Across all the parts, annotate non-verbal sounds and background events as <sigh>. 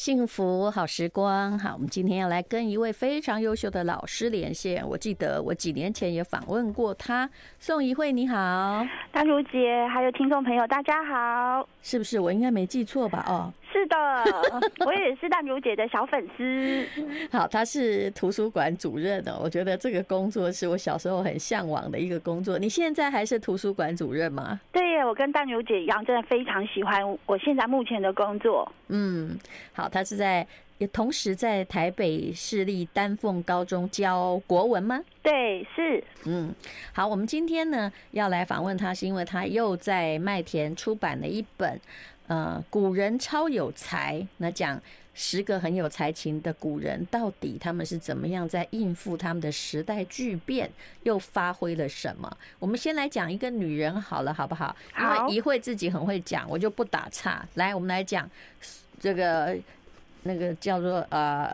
幸福好时光，好，我们今天要来跟一位非常优秀的老师连线。我记得我几年前也访问过他，宋怡慧，你好，大如姐，还有听众朋友，大家好，是不是？我应该没记错吧？哦。是的，<laughs> 我也是淡如姐的小粉丝。好，他是图书馆主任的，我觉得这个工作是我小时候很向往的一个工作。你现在还是图书馆主任吗？对耶，我跟淡如姐一样，真的非常喜欢我现在目前的工作。嗯，好，他是在也同时在台北市立丹凤高中教国文吗？对，是。嗯，好，我们今天呢要来访问他，是因为他又在麦田出版了一本。呃，古人超有才，那讲十个很有才情的古人，到底他们是怎么样在应付他们的时代巨变，又发挥了什么？我们先来讲一个女人好了，好不好？因为一会自己很会讲，我就不打岔。来，我们来讲这个那个叫做呃。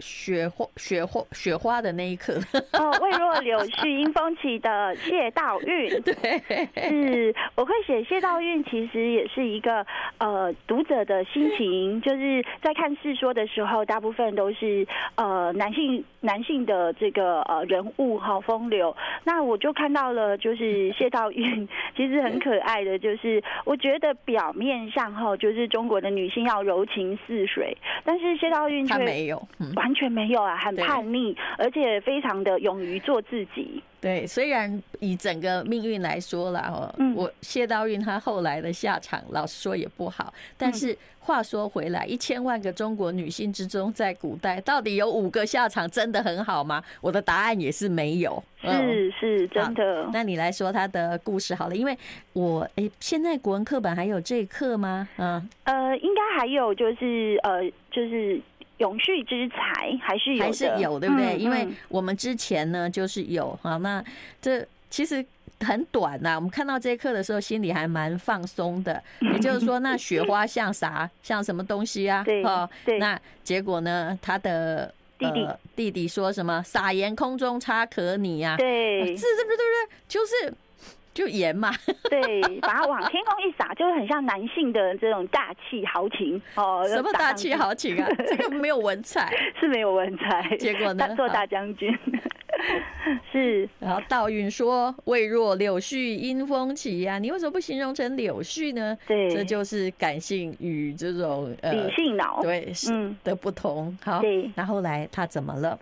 雪花，雪花，雪花的那一刻。<laughs> 哦，未若柳絮因风起的谢道韫。<laughs> 对，是我会写谢道韫，其实也是一个呃读者的心情，就是在看世说的时候，大部分都是呃男性男性的这个呃人物好风流。那我就看到了，就是谢道韫 <laughs> 其实很可爱的，就是我觉得表面上哈，就是中国的女性要柔情似水，但是谢道韫却没有。嗯完全没有啊，很叛逆，而且非常的勇于做自己。对，虽然以整个命运来说啦，哦，我谢道韫他后来的下场，老实说也不好。但是话说回来，一千万个中国女性之中，在古代到底有五个下场真的很好吗？我的答案也是没有。是是，真的。那你来说她的故事好了，因为我诶，现在国文课本还有这课吗？嗯，呃，应该还有，就是呃，就是。永续之才还是有，还是有，对不对？因为我们之前呢，就是有啊。那这其实很短呐。我们看到这一课的时候，心里还蛮放松的。<laughs> 也就是说，那雪花像啥？像什么东西啊？哦，那结果呢？他的弟弟弟弟说什么？撒盐空中差可你呀？对，是，是不是？对不对？就是。就盐嘛，<laughs> 对，把它往天空一撒，就是很像男性的这种大气豪情哦。什么大气豪情啊？这个没有文采，<laughs> 是没有文采。结果呢？做大将军。<laughs> 是，然后道韞说：“未若柳絮因风起呀，你为什么不形容成柳絮呢？”对，这就是感性与这种呃理性脑对是的不同。好，对，那后来他怎么了？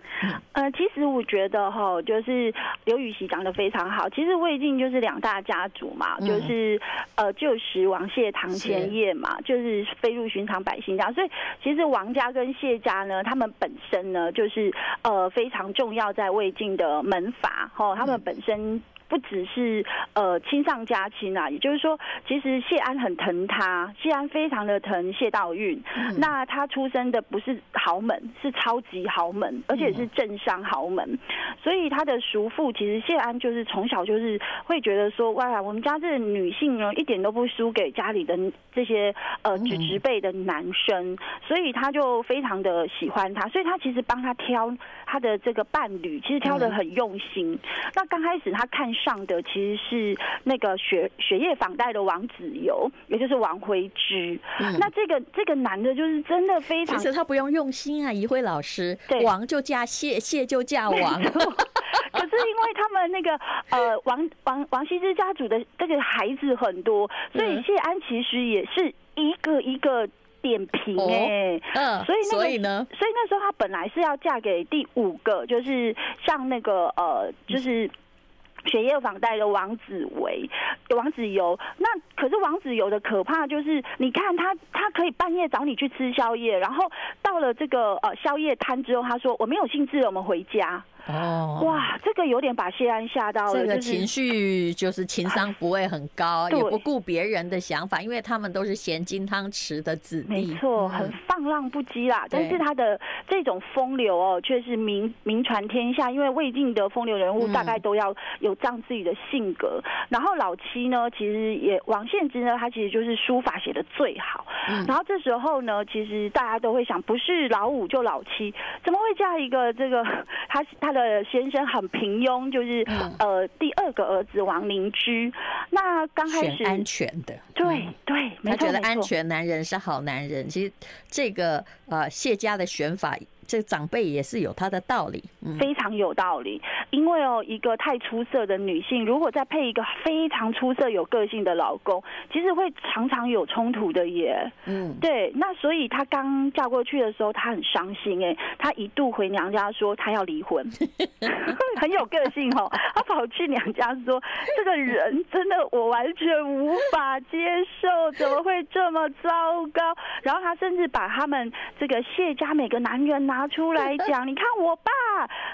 呃，其实我觉得哈，就是刘禹锡讲的非常好。其实魏晋就是两大家族嘛，就是呃旧时王谢堂前燕嘛，就是飞入寻常百姓家。所以其实王家跟谢家呢，他们本身呢，就是呃非常重要在魏晋的门阀，哈，他们本身。不只是呃亲上加亲啊，也就是说，其实谢安很疼他，谢安非常的疼谢道韫。嗯、那他出生的不是豪门，是超级豪门，而且是政商豪门。嗯、所以他的叔父其实谢安就是从小就是会觉得说，哇，我们家这女性呢，一点都不输给家里的这些呃直直辈的男生，所以他就非常的喜欢他，所以他其实帮他挑他的这个伴侣，其实挑的很用心。嗯、那刚开始他看。上的其实是那个雪雪夜访贷的王子游，也就是王徽之。嗯、那这个这个男的，就是真的非常，其实他不用用心啊，怡辉老师，对王就嫁谢，谢就嫁王。<laughs> 可是因为他们那个呃王王王羲之家族的这个孩子很多，所以谢安其实也是一个一个点评哎，嗯，所以所以呢，所以那时候他本来是要嫁给第五个，就是像那个呃，就是。血液房贷的王子维，王子游。那可是王子游的可怕就是，你看他，他可以半夜找你去吃宵夜，然后到了这个呃宵夜摊之后，他说我没有兴致了，我们回家。哦，哇，这个有点把谢安吓到了。这个情绪就是情商不会很高，也不顾别人的想法，因为他们都是咸金汤匙的子弟。没错，很放浪不羁啦。但是他的这种风流哦，却是名名传天下。因为魏晋的风流人物大概都要有这样自己的性格。然后老七呢，其实也王献之呢，他其实就是书法写的最好。嗯、然后这时候呢，其实大家都会想，不是老五就老七，怎么会嫁一个这个他他的先生很平庸，就是、嗯、呃第二个儿子王灵芝。那刚开始安全的，对对，他觉得安全男人是好男人。其实这个呃谢家的选法。这个长辈也是有他的道理，嗯，非常有道理。因为哦，一个太出色的女性，如果再配一个非常出色、有个性的老公，其实会常常有冲突的耶。嗯，对。那所以她刚嫁过去的时候，她很伤心哎，她一度回娘家说她要离婚，<laughs> 很有个性哦。她跑去娘家说，这个人真的我完全无法接受，怎么会这么糟糕？然后她甚至把他们这个谢家每个男人拿出来讲，<laughs> 你看我爸，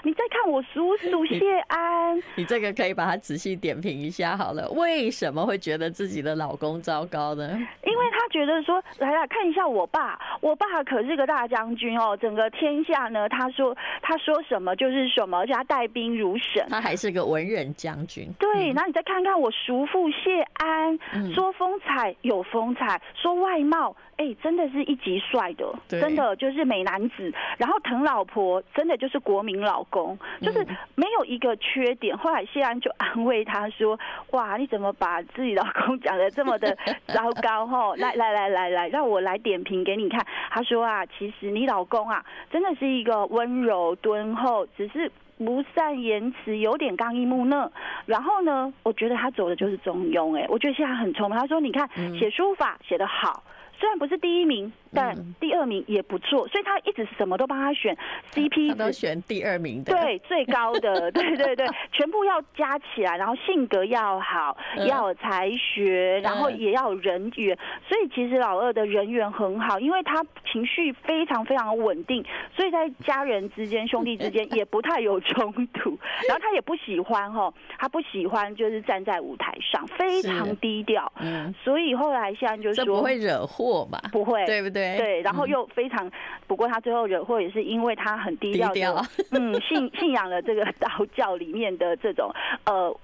你再看我叔叔谢安，你，<laughs> 你这个可以把它仔细点评一下好了。为什么会觉得自己的老公糟糕呢？因为他觉得说，来来看一下我爸，我爸可是个大将军哦，整个天下呢，他说他说什么就是什么，而且他带兵如神，他还是个文人将军。对，那、嗯、你再看看我叔父谢安，说风采有风采，说外貌。哎、欸，真的是一级帅的，真的就是美男子。然后疼老婆，真的就是国民老公，就是没有一个缺点。后来谢安就安慰他说：“ <laughs> 哇，你怎么把自己老公讲的这么的 <laughs> 糟糕？哈，来来来来来，让我来点评给你看。”他说啊，其实你老公啊，真的是一个温柔敦厚，只是不善言辞，有点刚毅木讷。然后呢，我觉得他走的就是中庸。哎，我觉得现在很聪明。他说：“你看，写书法写得好。”虽然不是第一名，但第二名也不错，所以他一直什么都帮他选 <laughs> CP，他都选第二名的，对，最高的，<laughs> 对对对，全部要加起来，然后性格要好，要有才学，然后也要有人缘，所以其实老二的人缘很好，因为他情绪非常非常稳定，所以在家人之间、兄弟之间 <laughs> 也不太有冲突，然后他也不喜欢哈，他不喜欢就是站在舞台上，非常低调，嗯，所以后来现在就说不会惹祸吧。不会，对不对？对，然后又非常，嗯、不过他最后惹祸也是因为他很低调，低调，嗯，信信仰了这个道教里面的这种呃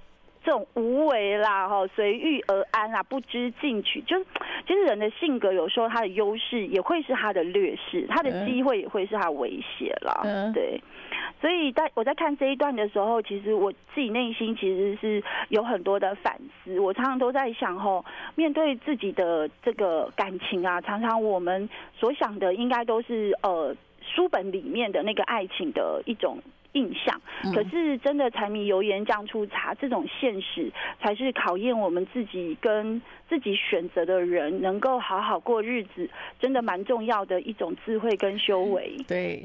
这种无为啦，哈，随遇而安啦，不知进取，就是其实人的性格有时候他的优势也会是他的劣势，他的机会也会是他的威胁啦，嗯、对。所以在我在看这一段的时候，其实我自己内心其实是有很多的反思。我常常都在想，吼，面对自己的这个感情啊，常常我们所想的应该都是呃书本里面的那个爱情的一种印象。可是真的柴米油盐酱醋茶这种现实，才是考验我们自己跟自己选择的人能够好好过日子，真的蛮重要的一种智慧跟修为。对。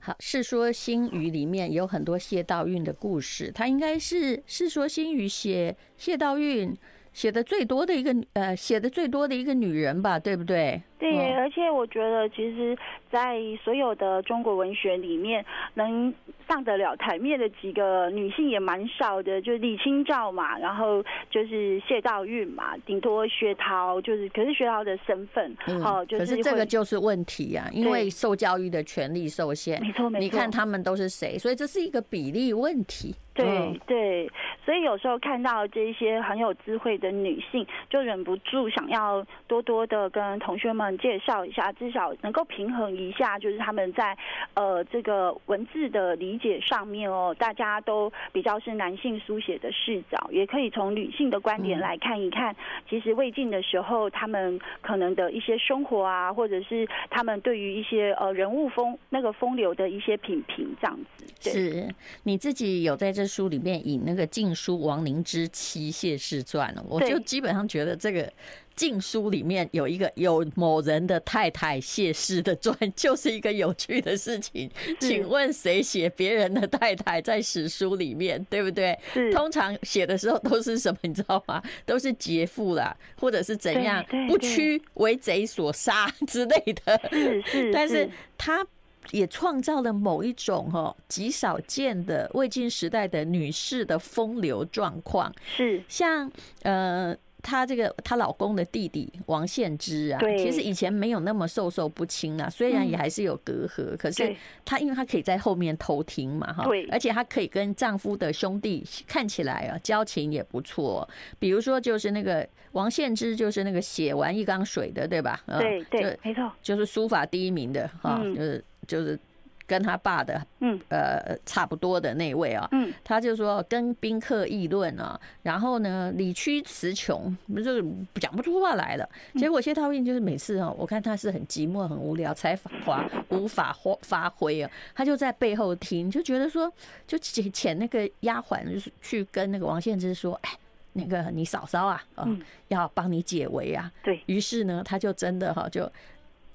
好，《世说新语》里面有很多谢道韫的故事，他应该是《世说新语》写谢道韫写的最多的一个呃，写的最多的一个女人吧，对不对？对，而且我觉得，其实，在所有的中国文学里面，能上得了台面的几个女性也蛮少的，就是李清照嘛，然后就是谢道韫嘛，顶多薛涛，就是可是薛涛的身份，哦、嗯，就是可是这个就是问题啊，因为受教育的权利受限，没错没错，你看他们都是谁，所以这是一个比例问题。对对，所以有时候看到这些很有智慧的女性，就忍不住想要多多的跟同学们介绍一下，至少能够平衡一下，就是他们在呃这个文字的理解上面哦，大家都比较是男性书写的视角，也可以从女性的观点来看一看，其实魏晋的时候他们可能的一些生活啊，或者是他们对于一些呃人物风那个风流的一些品评这样子。是你自己有在这书里面引那个晋书王灵之妻谢氏传，我就基本上觉得这个晋书里面有一个有某人的太太谢氏的传，就是一个有趣的事情。请问谁写别人的太太在史书里面，对不对？通常写的时候都是什么，你知道吗？都是劫富啦，或者是怎样不屈为贼所杀之类的。是 <laughs> 是，但是他。也创造了某一种哦极少见的魏晋时代的女士的风流状况，是像呃。她这个她老公的弟弟王献之啊，其实以前没有那么授受不亲啊，虽然也还是有隔阂，可是她因为她可以在后面偷听嘛，哈，而且她可以跟丈夫的兄弟看起来啊交情也不错，比如说就是那个王献之，就是那个写完一缸水的，对吧？对对，没错，就是书法第一名的哈，就是就是。跟他爸的，嗯，呃，差不多的那位啊，嗯，他就说跟宾客议论啊，然后呢，理屈词穷，就是讲不出话来了。结果谢道韞就是每次啊，我看他是很寂寞、很无聊，才华无法发发挥啊，他就在背后听，就觉得说，就请那个丫鬟就是去跟那个王献之说，哎，那个你嫂嫂啊，嗯，要帮你解围啊。对，于是呢，他就真的哈，就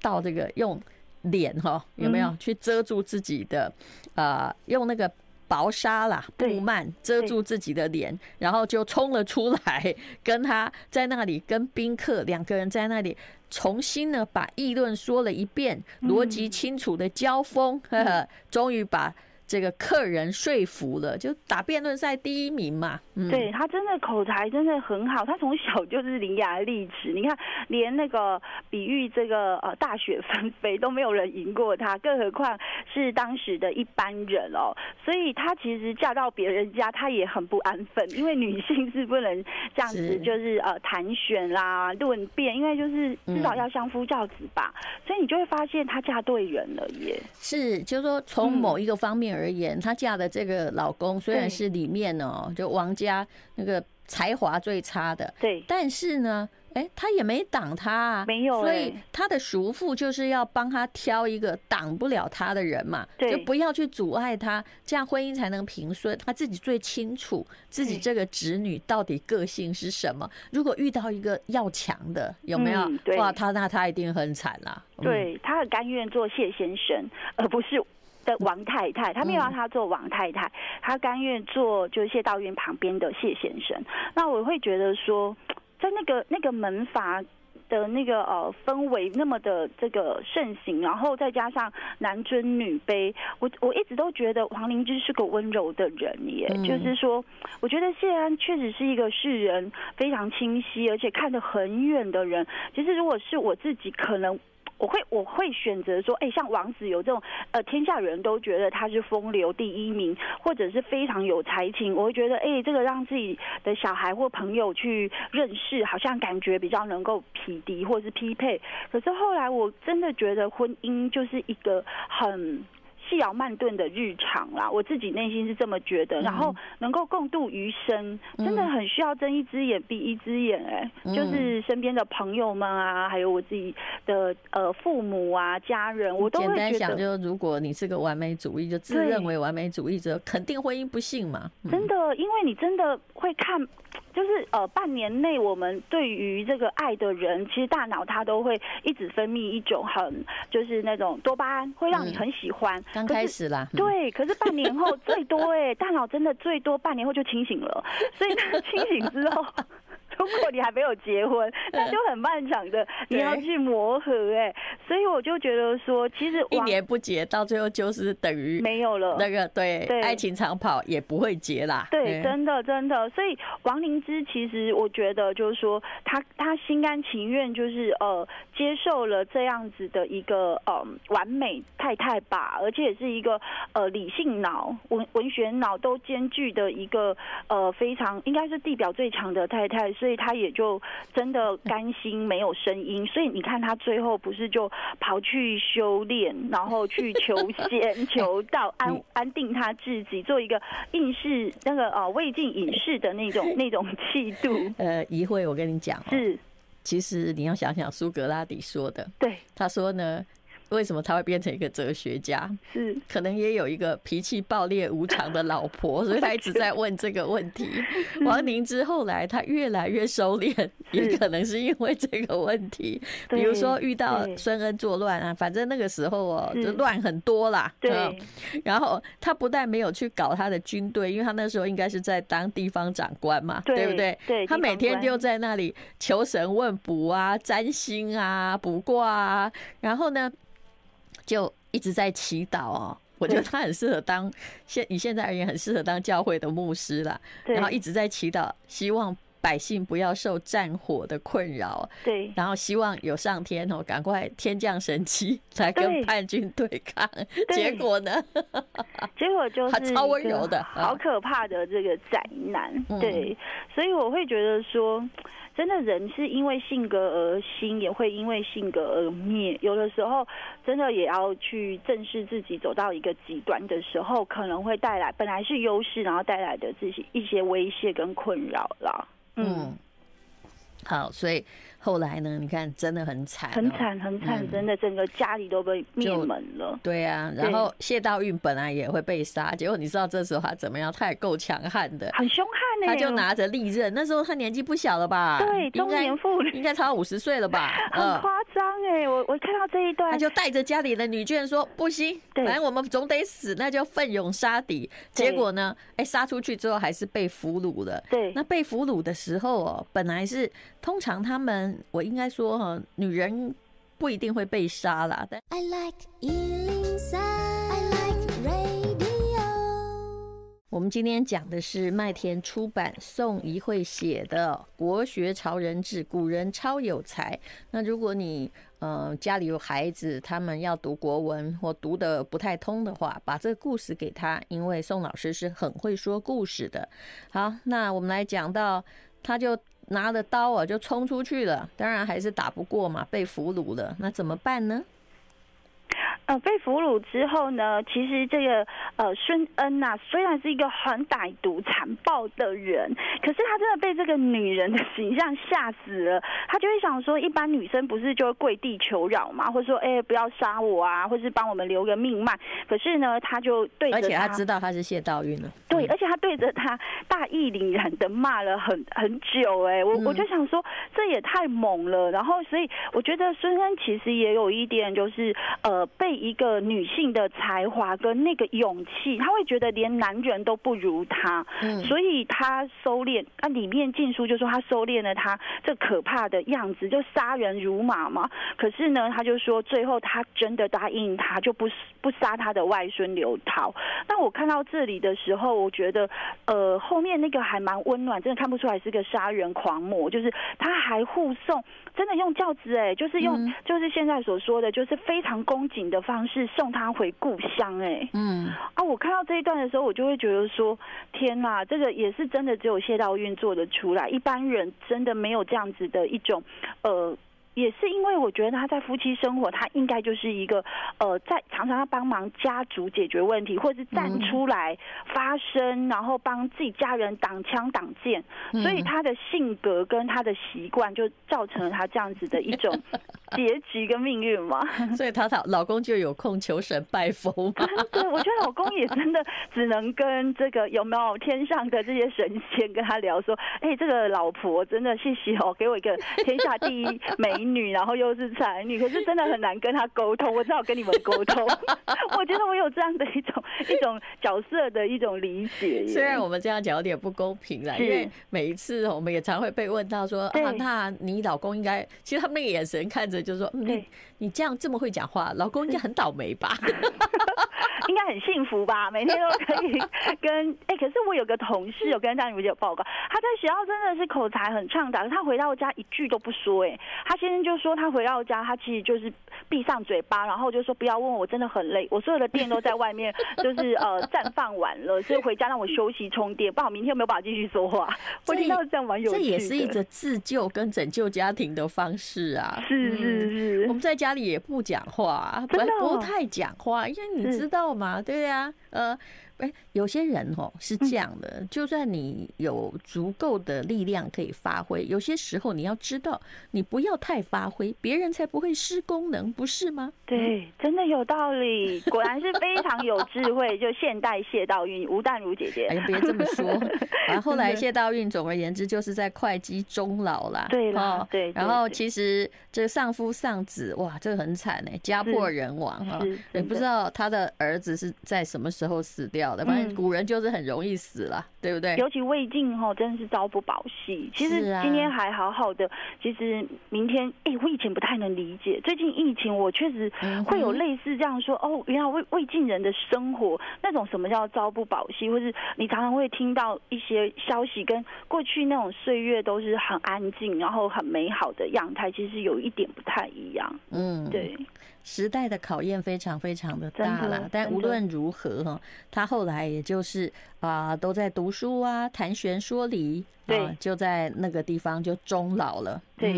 到这个用。脸哈有没有去遮住自己的？呃，用那个薄纱啦、布幔遮住自己的脸，然后就冲了出来，跟他在那里跟宾客两个人在那里重新呢把议论说了一遍，逻辑清楚的交锋，呵呵，终于把。这个客人说服了，就打辩论赛第一名嘛。嗯、对，他真的口才真的很好，他从小就是伶牙俐齿。你看，连那个比喻这个呃大雪纷飞都没有人赢过他，更何况是当时的一般人哦。所以他其实嫁到别人家，他也很不安分，因为女性是不能这样子，就是呃谈选啦、论辩，因为就是至少要相夫教子吧。嗯、所以你就会发现，她嫁对人了耶。是，就是说从某一个方面而。而言，她嫁的这个老公虽然是里面哦，就王家那个才华最差的，对，但是呢，哎，他也没挡他啊，没有，所以他的叔父就是要帮他挑一个挡不了他的人嘛，就不要去阻碍他，这样婚姻才能平顺。他自己最清楚自己这个侄女到底个性是什么。如果遇到一个要强的，有没有？哇，他那他一定很惨啦。对，他很甘愿做谢先生，而不是。的王太太，他没有让他做王太太，他甘愿做就是谢道韫旁边的谢先生。那我会觉得说，在那个那个门阀的那个呃氛围那么的这个盛行，然后再加上男尊女卑，我我一直都觉得黄灵芝是个温柔的人耶。就是说，我觉得谢安确实是一个世人非常清晰，而且看得很远的人。其实如果是我自己，可能。我会我会选择说，哎，像王子有这种，呃，天下人都觉得他是风流第一名，或者是非常有才情，我会觉得，哎，这个让自己的小孩或朋友去认识，好像感觉比较能够匹敌或是匹配。可是后来我真的觉得婚姻就是一个很。细嚼慢炖的日常啦，我自己内心是这么觉得。然后能够共度余生，真的很需要睁一只眼闭一只眼。哎，就是身边的朋友们啊，还有我自己的呃父母啊、家人，我都会觉得。简单想，就如果你是个完美主义，就自认为完美主义者，肯定婚姻不幸嘛。真的，因为你真的会看。就是呃，半年内我们对于这个爱的人，其实大脑它都会一直分泌一种很就是那种多巴胺，会让你很喜欢。刚开始啦，对，可是半年后最多哎，大脑真的最多半年后就清醒了，所以他清醒之后。如果你还没有结婚，那就很漫长的，你要去磨合哎，所以我就觉得说，其实一年不结，到最后就是等于没有了。那个对，爱情长跑也不会结啦。对，真的真的。所以王灵芝其实我觉得就是说，他他心甘情愿就是呃接受了这样子的一个呃完美太太吧，而且也是一个呃理性脑、文文学脑都兼具的一个呃非常应该是地表最强的太太。所以他也就真的甘心没有声音，所以你看他最后不是就跑去修炼，然后去求仙 <laughs> 求道，安安定他自己，做一个应试那个呃未尽隐士的那种那种气度。呃，一会，我跟你讲，是，其实你要想想苏格拉底说的，对，他说呢。为什么他会变成一个哲学家？是可能也有一个脾气暴烈无常的老婆，所以他一直在问这个问题。<laughs> 王凝之后来他越来越收敛，也可能是因为这个问题。比如说遇到孙恩作乱啊，反正那个时候哦，就乱很多啦。对。然后他不但没有去搞他的军队，因为他那时候应该是在当地方长官嘛，对不对？对。他每天就在那里求神问卜啊、占星啊、卜卦啊，然后呢，就一直在祈祷哦，我觉得他很适合当现以现在而言很适合当教会的牧师啦。然后一直在祈祷，希望百姓不要受战火的困扰。对，然后希望有上天哦，赶快天降神奇来跟叛军对抗。结果呢？<laughs> 结果就是他超温柔的，好可怕的这个灾难。对，所以我会觉得说。真的，人是因为性格而兴，也会因为性格而灭。有的时候，真的也要去正视自己走到一个极端的时候，可能会带来本来是优势，然后带来的这些一些威胁跟困扰啦。嗯，好，所以。后来呢？你看，真的很惨，很惨，很惨，真的，整个家里都被灭门了。对啊，然后谢道韫本来也会被杀，结果你知道这时候他怎么样？他也够强悍的，很凶他就拿着利刃，那时候他年纪不小了吧？对，中年妇女，应该超过五十岁了吧？<laughs> 很夸张哎！我我看到这一段，他就带着家里的女眷说：“不行，反正我们总得死，那就奋勇杀敌。”结果呢？哎，杀出去之后还是被俘虏了。对，那被俘虏的时候哦，本来是通常他们。我应该说哈，女人不一定会被杀啦。但 I like 103, I like 我们今天讲的是麦田出版宋怡慧写的《国学潮人志》，古人超有才。那如果你呃家里有孩子，他们要读国文或读得不太通的话，把这个故事给他，因为宋老师是很会说故事的。好，那我们来讲到，他就。拿着刀啊，就冲出去了，当然还是打不过嘛，被俘虏了，那怎么办呢？呃，被俘虏之后呢，其实这个呃孙恩呐、啊，虽然是一个很歹毒残暴的人，可是他真的被这个女人的形象吓死了。他就会想说，一般女生不是就会跪地求饶嘛，或者说，哎、欸，不要杀我啊，或是帮我们留个命脉。可是呢，他就对着他，而且他知道他是谢道韫了，对，而且他对着他大义凛然的骂了很很久、欸。哎，我我就想说，这也太猛了。然后，所以我觉得孙恩其实也有一点，就是呃被。一个女性的才华跟那个勇气，她会觉得连男人都不如她，嗯，所以她收敛。那里面禁书就说她收敛了她这可怕的样子，就杀人如麻嘛。可是呢，他就说最后他真的答应他，就不不杀他的外孙刘陶。那我看到这里的时候，我觉得呃后面那个还蛮温暖，真的看不出来是个杀人狂魔，就是他还护送，真的用教子哎，就是用就是现在所说的，就是非常恭谨的方式送他回故乡，哎，嗯，啊，我看到这一段的时候，我就会觉得说，天哪，这个也是真的只有谢道韫做得出来，一般人真的没有这样子的一种，呃。也是因为我觉得他在夫妻生活，他应该就是一个呃，在常常要帮忙家族解决问题，或者是站出来发声，然后帮自己家人挡枪挡箭，所以他的性格跟他的习惯就造成了他这样子的一种 <laughs> 结局跟命运嘛。<laughs> 所以他他老公就有空求神拜佛嘛。<laughs> 对，我觉得老公也真的只能跟这个有没有天上的这些神仙跟他聊说，哎，这个老婆真的谢谢哦，给我一个天下第一美。女，然后又是才女，可是真的很难跟她沟通。我只好跟你们沟通。<laughs> 我觉得我有这样的一种一种角色的一种理解。虽然我们这样讲有点不公平啦，因为每一次我们也常会被问到说啊，那你老公应该，其实他们那个眼神看着就是说，嗯，你你这样这么会讲话，老公应该很倒霉吧？<laughs> 应该很幸福吧？<laughs> 每天都可以跟 <laughs> 哎、欸，可是我有个同事有跟张如姐报告，他在学校真的是口才很畅达，他回到家一句都不说。哎，他先生就说他回到家，他其实就是闭上嘴巴，然后就说不要问我，真的很累，我所有的电都在外面，就是呃绽放完了，所以回家让我休息充电，不好明天有没有办法继续说话。我听到这样蛮有趣的，这也是一个自救跟拯救家庭的方式啊。是是是，我们在家里也不讲话，不不太讲话，因为你知道。嘛，对呀，呃，哎，有些人哦是这样的，就算你有足够的力量可以发挥，有些时候你要知道，你不要太发挥，别人才不会失功能，不是吗？对，真的有道理，果然是非常有智慧。就现代谢道韫，吴淡如姐姐，哎呀，别这么说。<laughs> 然后后来谢道韫，总而言之，就是在会稽终老啦。对了，对。然后其实这丧夫丧子，哇，这个很惨哎，家破人亡哈。也不知道他的儿子是在什么时候死掉。反正古人就是很容易死了，嗯、对不对？尤其魏晋哈，真的是朝不保夕。其实今天还好好的，其实明天，哎、欸，我以前不太能理解。最近疫情，我确实会有类似这样说，哦，原来魏魏晋人的生活那种什么叫朝不保夕，或是你常常会听到一些消息，跟过去那种岁月都是很安静，然后很美好的样态，其实有一点不太一样。嗯，对。时代的考验非常非常的大了，但无论如何哈，他后来也就是啊，都在读书啊，谈玄说理，对，就在那个地方就终老了。对，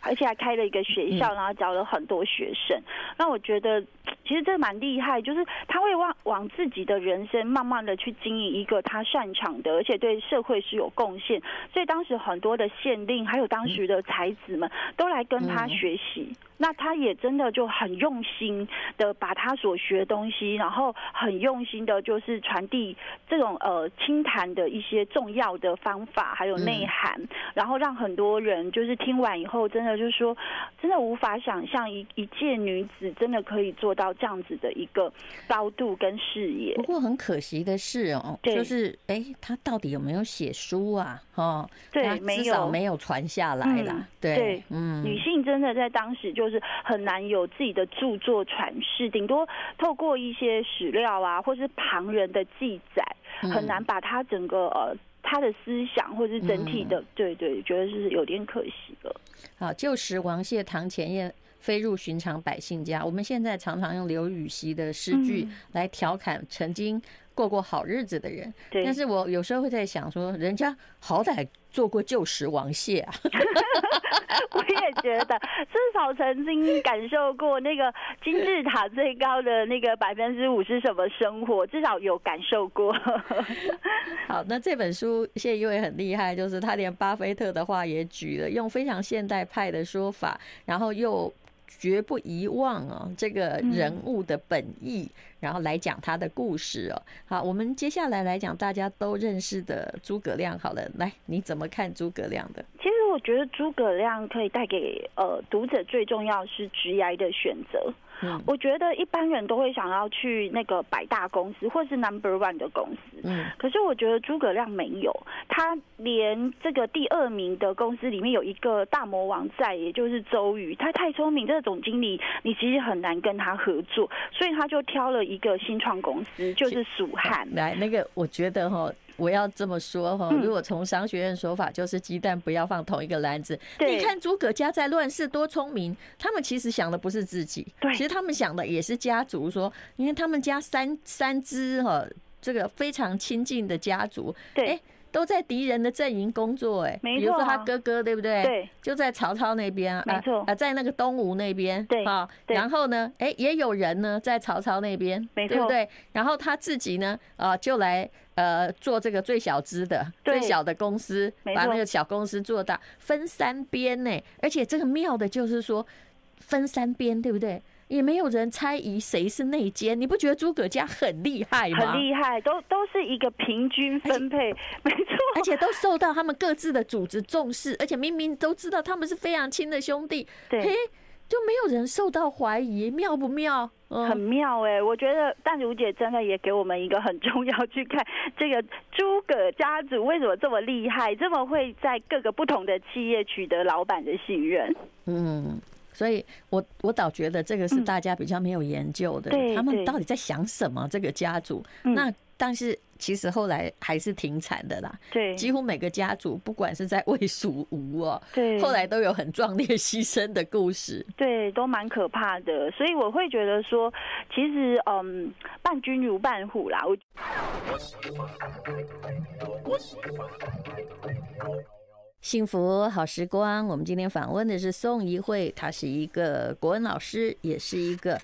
而且还开了一个学校，然后教了很多学生。那我觉得其实这蛮厉害，就是他会往往自己的人生慢慢的去经营一个他擅长的，而且对社会是有贡献。所以当时很多的县令还有当时的才子们都来跟他学习。那他也真的就很用心的把他所学的东西，然后很用心的，就是传递这种呃清谈的一些重要的方法，还有内涵，然后让很多人就是听完以后，真的就是说，真的无法想象一一介女子真的可以做到这样子的一个高度跟视野。不过很可惜的是哦，就是哎，他到底有没有写书啊？哦，对，至少没有传下来啦。对，嗯，女性真的在当时就。是很难有自己的著作传世，顶多透过一些史料啊，或是旁人的记载，很难把他整个呃他的思想或是整体的，对对，觉得是有点可惜了。好，旧时王谢堂前燕，飞入寻常百姓家。我们现在常常用刘禹锡的诗句来调侃曾经过过好日子的人，对。但是我有时候会在想说，人家好歹做过旧时王谢啊。<laughs> 我也觉得，至少曾经感受过那个金字塔最高的那个百分之五是什么生活，至少有感受过。<laughs> 好，那这本书谢因为很厉害，就是他连巴菲特的话也举了，用非常现代派的说法，然后又。绝不遗忘哦，这个人物的本意，然后来讲他的故事哦。好，我们接下来来讲大家都认识的诸葛亮。好了，来，你怎么看诸葛亮的？其实我觉得诸葛亮可以带给呃读者最重要是职涯的选择。嗯，我觉得一般人都会想要去那个百大公司或是 number one 的公司，嗯，可是我觉得诸葛亮没有，他连这个第二名的公司里面有一个大魔王在，也就是周瑜，他太聪明，这个总经理你其实很难跟他合作，所以他就挑了一个新创公司，就是蜀汉。来，那个我觉得哈。我要这么说哈，如果从商学院说法，就是鸡蛋不要放同一个篮子。你看诸葛家在乱世多聪明，他们其实想的不是自己，其实他们想的也是家族。说，你看他们家三三只哈，这个非常亲近的家族，对。都在敌人的阵营工作，哎，比如说他哥哥，对不对？对，就在曹操那边，没错啊，在那个东吴那边，对啊。然后呢，哎，也有人呢在曹操那边，没错，对不对？然后他自己呢，啊，就来呃做这个最小资的、最小的公司，把那个小公司做大，分三边呢。而且这个妙的就是说，分三边，对不对？也没有人猜疑谁是内奸，你不觉得诸葛家很厉害吗？很厉害，都都是一个平均分配，没错，而且都受到他们各自的组织重视，而且明明都知道他们是非常亲的兄弟，对，嘿，就没有人受到怀疑，妙不妙？嗯、很妙哎、欸，我觉得但如姐真的也给我们一个很重要去看这个诸葛家族为什么这么厉害，这么会在各个不同的企业取得老板的信任，嗯。所以我我倒觉得这个是大家比较没有研究的，他们到底在想什么？这个家族，那但是其实后来还是挺惨的啦。对，几乎每个家族，不管是在魏、蜀、吴哦，对，后来都有很壮烈牺牲的故事。对，都蛮可怕的。所以我会觉得说，其实嗯，伴君如伴虎啦。我。幸福好时光，我们今天访问的是宋怡慧，她是一个国文老师，也是一个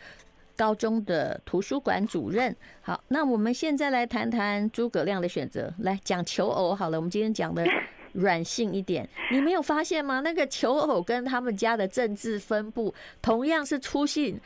高中的图书馆主任。好，那我们现在来谈谈诸葛亮的选择，来讲求偶好了。我们今天讲的 <laughs> 软性一点，你没有发现吗？那个求偶跟他们家的政治分布同样是出信。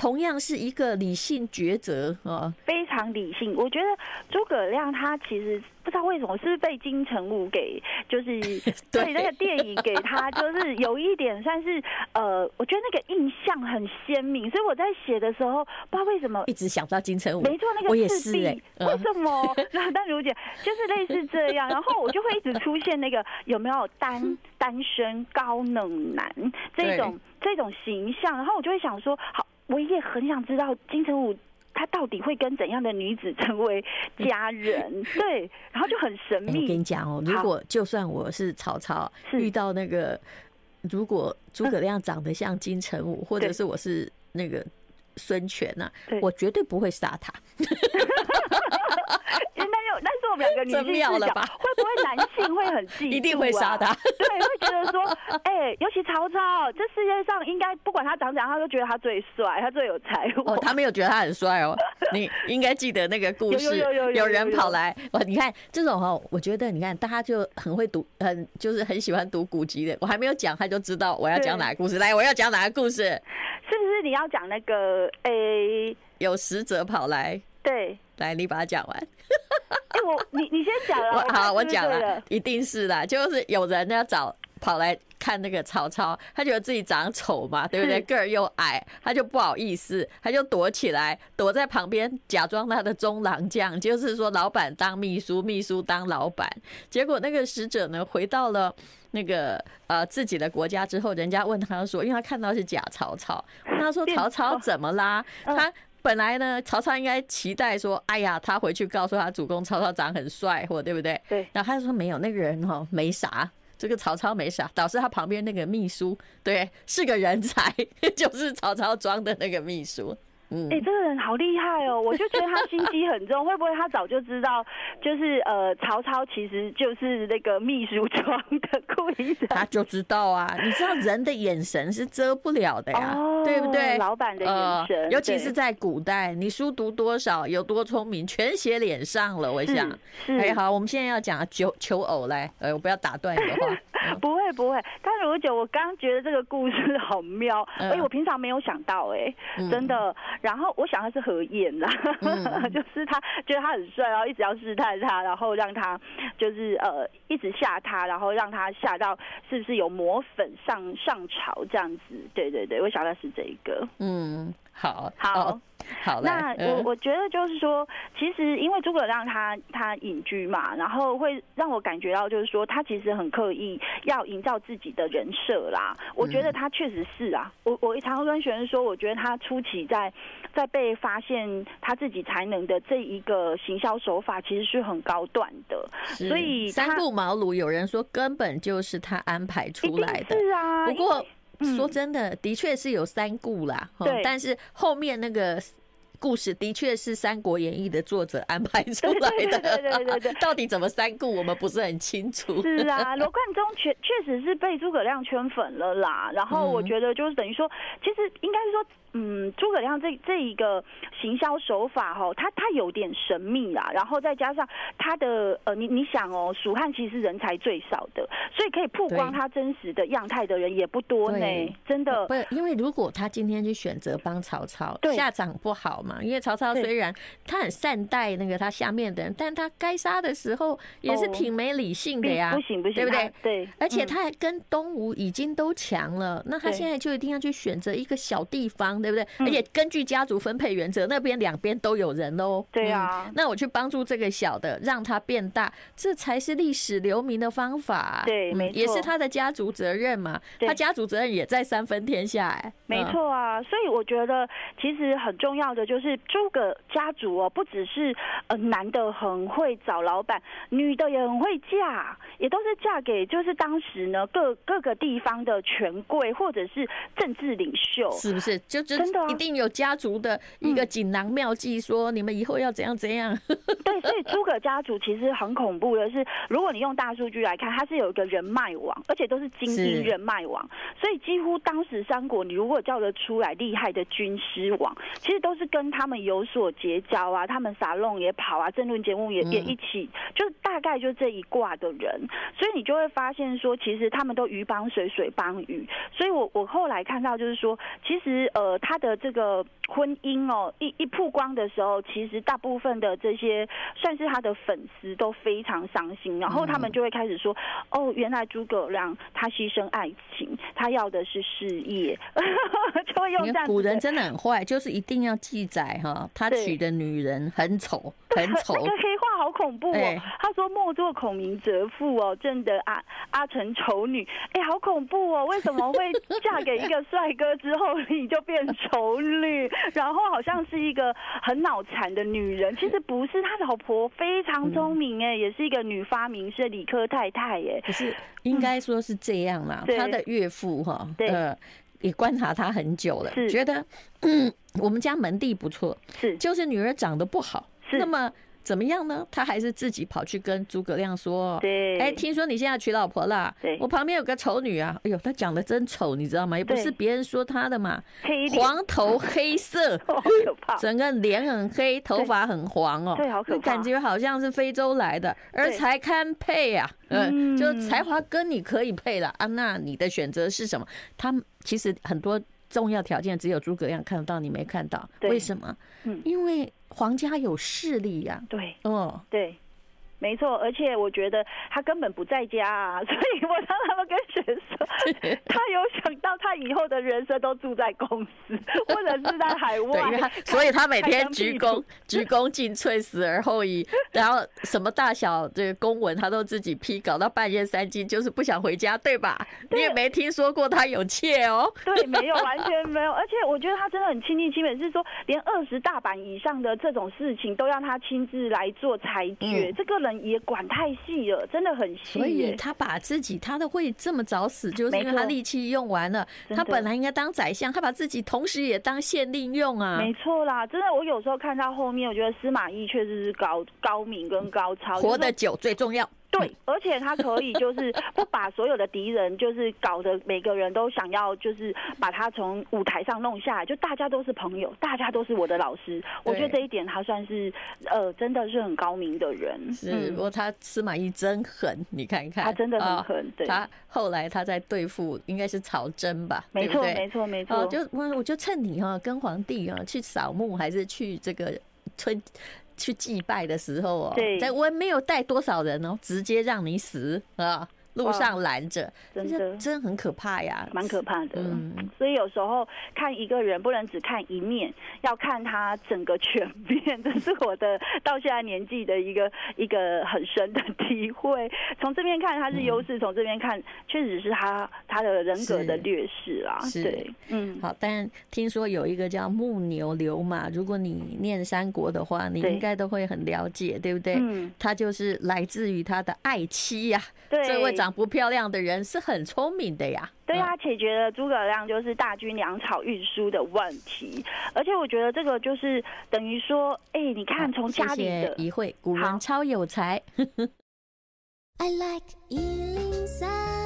同样是一个理性抉择啊，非常理性。我觉得诸葛亮他其实不知道为什么是是被金城武给，就是 <laughs> 对那个电影给他，就是有一点算是呃，我觉得那个印象很鲜明，所以我在写的时候不知道为什么一直想到金城武。没错，那个我也是为什么？<laughs> 那但如姐就是类似这样，然后我就会一直出现那个有没有单单身高冷男这种这种形象，然后我就会想说，好，我也很想知道金城武他到底会跟怎样的女子成为家人？<laughs> 对，然后就很神秘。欸、我跟你讲哦，如果就算我是曹操，遇到那个如果诸葛亮长得像金城武，或者是我是那个孙权呐，我绝对不会杀他。<laughs> <laughs> 但是我们两个女性视角，会不会男性会很嫉 <laughs> 妒啊？一定会杀他。对，会觉得说，哎、欸，尤其曹操，这世界上应该不管他长怎样，他都觉得他最帅，他最有才华。哦，他没有觉得他很帅哦。你应该记得那个故事，有人跑来，哇，你看这种哦，我觉得你看大家就很会读，很就是很喜欢读古籍的。我还没有讲，他就知道我要讲哪个故事。来，我要讲哪个故事？是不是你要讲那个？哎、欸，有使者跑来。对，来，你把它讲完。哎、欸，我你你先讲了。<laughs> 好，我讲了，一定是的，就是有人要找跑来看那个曹操，他觉得自己长丑嘛，对不对？个儿又矮，他就不好意思，他就躲起来，躲在旁边，假装他的中郎将，就是说老板当秘书，秘书当老板。结果那个使者呢，回到了那个呃自己的国家之后，人家问他说，因为他看到是假曹操，问他说曹操怎么啦？他。本来呢，曹操应该期待说：“哎呀，他回去告诉他主公，曹操长很帅，或对不对？”对。然后他就说：“没有，那个人哈没啥，这个曹操没啥，导致他旁边那个秘书，对，是个人才，<laughs> 就是曹操装的那个秘书。”嗯，哎、欸，这个人好厉害哦！我就觉得他心机很重，会不会他早就知道，就是呃，曹操其实就是那个秘书装的故意的？他就知道啊，你知道人的眼神是遮不了的呀，哦、对不对？老板的眼神、呃，尤其是在古代，你书读多少，有多聪明，全写脸上了。我想，哎、欸，好，我们现在要讲求求偶来，呃，我不要打断你的话。<laughs> 不会不会，但如姐，我刚觉得这个故事好妙，哎、嗯，我平常没有想到，哎，真的。然后我想他是何晏啦，嗯、<laughs> 就是他觉得他很帅，然后一直要试探他，然后让他就是呃一直吓他，然后让他吓到是不是有抹粉上上朝这样子？对对对，我想的是这一个。嗯，好，好。哦好，那我我觉得就是说，其实因为诸葛亮他他隐居嘛，然后会让我感觉到就是说，他其实很刻意要营造自己的人设啦。我觉得他确实是啊，我我常常跟学生说，我觉得他初期在在被发现他自己才能的这一个行销手法，其实是很高段的。所以三顾茅庐，有人说根本就是他安排出来的。是啊，不过。说真的，的确是有三顾啦，对，但是后面那个故事的确是《三国演义》的作者安排出来的，对对对对对，到底怎么三顾，我们不是很清楚。是啊，<laughs> 罗贯中确确实是被诸葛亮圈粉了啦，然后我觉得就是等于说，其实应该是说。嗯，诸葛亮这这一个行销手法哈，他他有点神秘啦，然后再加上他的呃，你你想哦，蜀汉其实人才最少的，所以可以曝光他真实的样态的人也不多呢，真的。不，因为如果他今天去选择帮曹操，下场不好嘛。因为曹操虽然他很善待那个他下面的人，但他该杀的时候也是挺没理性的呀，不行不行，对不对？对。而且他还跟东吴已经都强了，那他现在就一定要去选择一个小地方。对不对？而且根据家族分配原则，那边两边都有人喽。对啊，那我去帮助这个小的，让他变大，这才是历史留名的方法。对，没错，也是他的家族责任嘛。他家族责任也在三分天下，哎，没错啊。所以我觉得，其实很重要的就是诸葛家族哦，不只是呃男的很会找老板，女的也很会嫁，也都是嫁给就是当时呢各各个地方的权贵或者是政治领袖，是不是？就真的。一定有家族的一个锦囊妙计，说你们以后要怎样怎样。<laughs> 对，所以诸葛家族其实很恐怖的是，如果你用大数据来看，它是有一个人脉网，而且都是精英人脉网。所以几乎当时三国，你如果叫得出来厉害的军师网，其实都是跟跟他们有所结交啊，他们沙龙也跑啊，政论节目也也一起，就大概就这一挂的人，所以你就会发现说，其实他们都鱼帮水，水帮鱼。所以我我后来看到就是说，其实呃，他的这个婚姻哦，一一曝光的时候，其实大部分的这些算是他的粉丝都非常伤心，然后他们就会开始说，哦，原来诸葛亮他牺牲爱情，他要的是事业，<laughs> 就会用这样。古人真的很坏，就是一定要记载哈，他娶的女人很丑，<laughs> 很丑。那个黑话好恐怖哦！欸、他说莫作孔明折妇哦，正得阿阿成丑女。哎、欸，好恐怖哦！为什么会嫁给一个帅哥之后 <laughs> 你就变丑女？然后好像是一个很脑残的女人，其实不是，他老婆非常聪明哎，也是一个女发明是理科太太哎。可是应该说是这样啦，他的岳父哈，呃。也观察他很久了，觉得嗯，我们家门第不错，是。就是女儿长得不好，是。那么怎么样呢？他还是自己跑去跟诸葛亮说，对，哎，听说你现在娶老婆了，对，我旁边有个丑女啊，哎呦，她长得真丑，你知道吗？也不是别人说她的嘛，黄头黑色，<laughs> 好可怕，整个脸很黑，头发很黄哦，对，好可怕，感觉好像是非洲来的，而才堪配啊，嗯，就才华跟你可以配了啊，那你的选择是什么？他。其实很多重要条件只有诸葛亮看得到，你没看到，为什么？嗯，因为皇家有势力呀。对，哦，对。没错，而且我觉得他根本不在家啊，所以我让他们跟学生，<laughs> 他有想到他以后的人生都住在公司，或者是在海外，<laughs> 对，所以他每天鞠躬鞠躬尽瘁，死而后已，然后什么大小这个公文他都自己批，搞到半夜三更，就是不想回家，对吧？对，你也没听说过他有妾哦？对，没有，完全没有。而且我觉得他真的很亲力亲为，是说连二十大板以上的这种事情都让他亲自来做裁决，嗯、这个人。也管太细了，真的很细。所以他把自己，他都会这么早死，就是因为他力气用完了。他本来应该当宰相，他把自己同时也当县令用啊。没错啦，真的，我有时候看到后面，我觉得司马懿确实是高高明跟高超，活得久最重要。对，而且他可以就是 <laughs> 不把所有的敌人，就是搞得每个人都想要，就是把他从舞台上弄下来，就大家都是朋友，大家都是我的老师。我觉得这一点他算是呃，真的是很高明的人。是，不过他司马懿真狠，你看看，他真的很狠。对，他后来他在对付应该是曹真吧？没错，没错，没错。就我我就趁你哈跟皇帝啊去扫墓，还是去这个春。去祭拜的时候哦，对，在我没有带多少人哦，直接让你死啊。路上拦着，真的真的很可怕呀，蛮可怕的。嗯，所以有时候看一个人不能只看一面，要看他整个全面。<laughs> 这是我的到现在年纪的一个一个很深的体会。从这边看他是优势，从这边看确实是他他的人格的劣势啊。对，嗯，好。但听说有一个叫木牛流马，如果你念三国的话，你应该都会很了解，对不对？嗯，他就是来自于他的爱妻呀。对，这位。长不漂亮的人是很聪明的呀，对呀，解决了诸葛亮就是大军粮草运输的问题，而且我觉得这个就是等于说，哎，你看从家里的，谢谢一会，古人超有才。<laughs>